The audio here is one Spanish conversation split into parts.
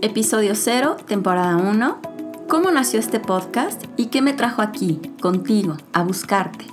Episodio 0, temporada 1. ¿Cómo nació este podcast y qué me trajo aquí, contigo, a buscarte?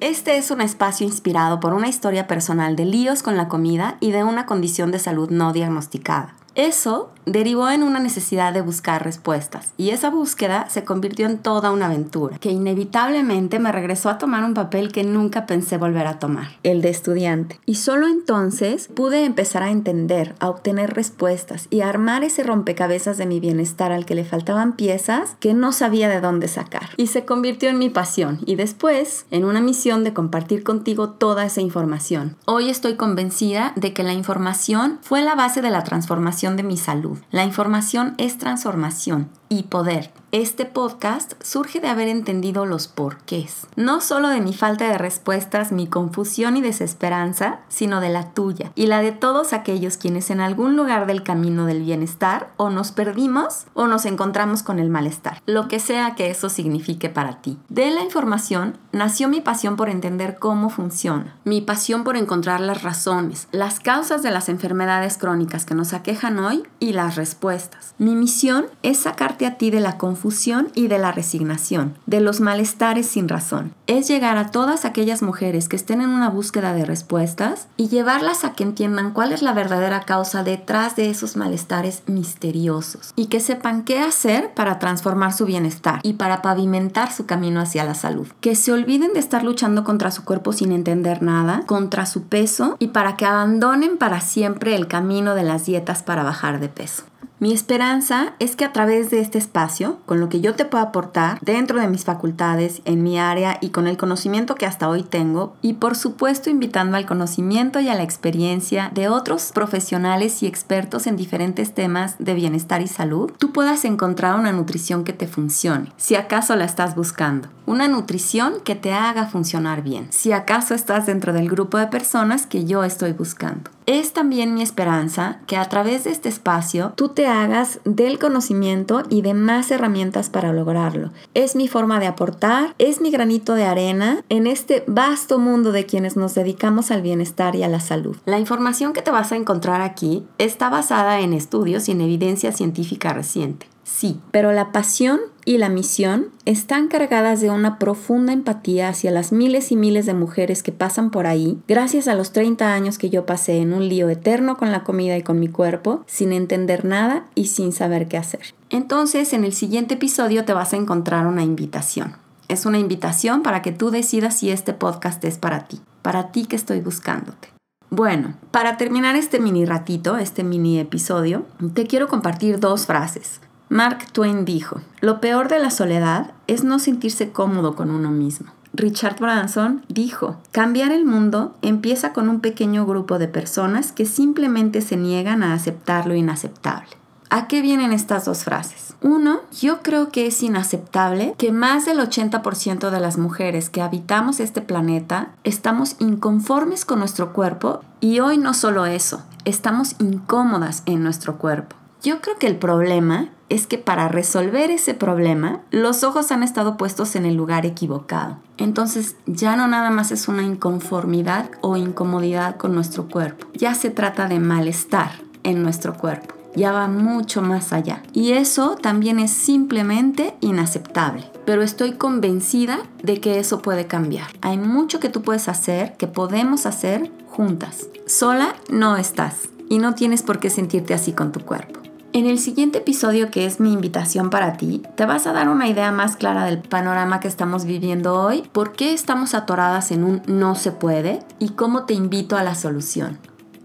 Este es un espacio inspirado por una historia personal de líos con la comida y de una condición de salud no diagnosticada. Eso derivó en una necesidad de buscar respuestas y esa búsqueda se convirtió en toda una aventura que inevitablemente me regresó a tomar un papel que nunca pensé volver a tomar, el de estudiante. Y solo entonces pude empezar a entender, a obtener respuestas y a armar ese rompecabezas de mi bienestar al que le faltaban piezas que no sabía de dónde sacar. Y se convirtió en mi pasión y después en una misión de compartir contigo toda esa información. Hoy estoy convencida de que la información fue la base de la transformación de mi salud. La información es transformación y poder. Este podcast surge de haber entendido los porqués, no solo de mi falta de respuestas, mi confusión y desesperanza, sino de la tuya y la de todos aquellos quienes en algún lugar del camino del bienestar o nos perdimos o nos encontramos con el malestar, lo que sea que eso signifique para ti. De la información nació mi pasión por entender cómo funciona, mi pasión por encontrar las razones, las causas de las enfermedades crónicas que nos aquejan hoy y las respuestas. Mi misión es sacarte a ti de la confusión y de la resignación, de los malestares sin razón. Es llegar a todas aquellas mujeres que estén en una búsqueda de respuestas y llevarlas a que entiendan cuál es la verdadera causa detrás de esos malestares misteriosos y que sepan qué hacer para transformar su bienestar y para pavimentar su camino hacia la salud. Que se olviden de estar luchando contra su cuerpo sin entender nada, contra su peso y para que abandonen para siempre el camino de las dietas para bajar de peso. Mi esperanza es que a través de este espacio, con lo que yo te puedo aportar dentro de mis facultades, en mi área y con el conocimiento que hasta hoy tengo, y por supuesto invitando al conocimiento y a la experiencia de otros profesionales y expertos en diferentes temas de bienestar y salud, tú puedas encontrar una nutrición que te funcione, si acaso la estás buscando. Una nutrición que te haga funcionar bien, si acaso estás dentro del grupo de personas que yo estoy buscando. Es también mi esperanza que a través de este espacio tú te hagas del conocimiento y de más herramientas para lograrlo. Es mi forma de aportar, es mi granito de arena en este vasto mundo de quienes nos dedicamos al bienestar y a la salud. La información que te vas a encontrar aquí está basada en estudios y en evidencia científica reciente. Sí, pero la pasión y la misión están cargadas de una profunda empatía hacia las miles y miles de mujeres que pasan por ahí, gracias a los 30 años que yo pasé en un lío eterno con la comida y con mi cuerpo, sin entender nada y sin saber qué hacer. Entonces, en el siguiente episodio te vas a encontrar una invitación. Es una invitación para que tú decidas si este podcast es para ti, para ti que estoy buscándote. Bueno, para terminar este mini ratito, este mini episodio, te quiero compartir dos frases. Mark Twain dijo, lo peor de la soledad es no sentirse cómodo con uno mismo. Richard Branson dijo, cambiar el mundo empieza con un pequeño grupo de personas que simplemente se niegan a aceptar lo inaceptable. ¿A qué vienen estas dos frases? Uno, yo creo que es inaceptable que más del 80% de las mujeres que habitamos este planeta estamos inconformes con nuestro cuerpo y hoy no solo eso, estamos incómodas en nuestro cuerpo. Yo creo que el problema es que para resolver ese problema, los ojos han estado puestos en el lugar equivocado. Entonces ya no nada más es una inconformidad o incomodidad con nuestro cuerpo, ya se trata de malestar en nuestro cuerpo, ya va mucho más allá. Y eso también es simplemente inaceptable. Pero estoy convencida de que eso puede cambiar. Hay mucho que tú puedes hacer, que podemos hacer juntas. Sola no estás y no tienes por qué sentirte así con tu cuerpo. En el siguiente episodio, que es mi invitación para ti, te vas a dar una idea más clara del panorama que estamos viviendo hoy, por qué estamos atoradas en un no se puede y cómo te invito a la solución.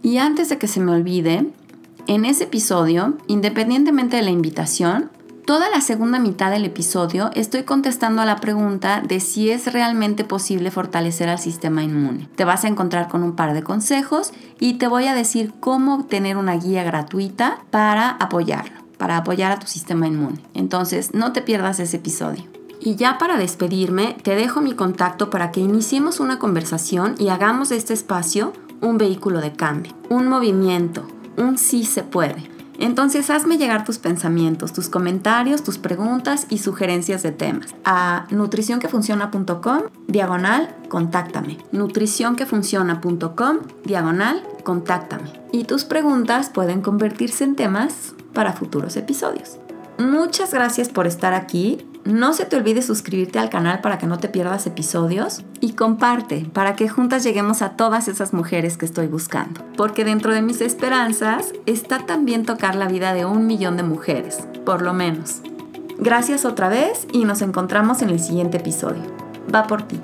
Y antes de que se me olvide, en ese episodio, independientemente de la invitación, Toda la segunda mitad del episodio estoy contestando a la pregunta de si es realmente posible fortalecer al sistema inmune. Te vas a encontrar con un par de consejos y te voy a decir cómo obtener una guía gratuita para apoyarlo, para apoyar a tu sistema inmune. Entonces, no te pierdas ese episodio. Y ya para despedirme, te dejo mi contacto para que iniciemos una conversación y hagamos de este espacio un vehículo de cambio, un movimiento, un sí se puede. Entonces hazme llegar tus pensamientos, tus comentarios, tus preguntas y sugerencias de temas a nutricionquefunciona.com diagonal contáctame. nutricionquefunciona.com diagonal contáctame. Y tus preguntas pueden convertirse en temas para futuros episodios. Muchas gracias por estar aquí. No se te olvide suscribirte al canal para que no te pierdas episodios y comparte para que juntas lleguemos a todas esas mujeres que estoy buscando. Porque dentro de mis esperanzas está también tocar la vida de un millón de mujeres, por lo menos. Gracias otra vez y nos encontramos en el siguiente episodio. Va por ti.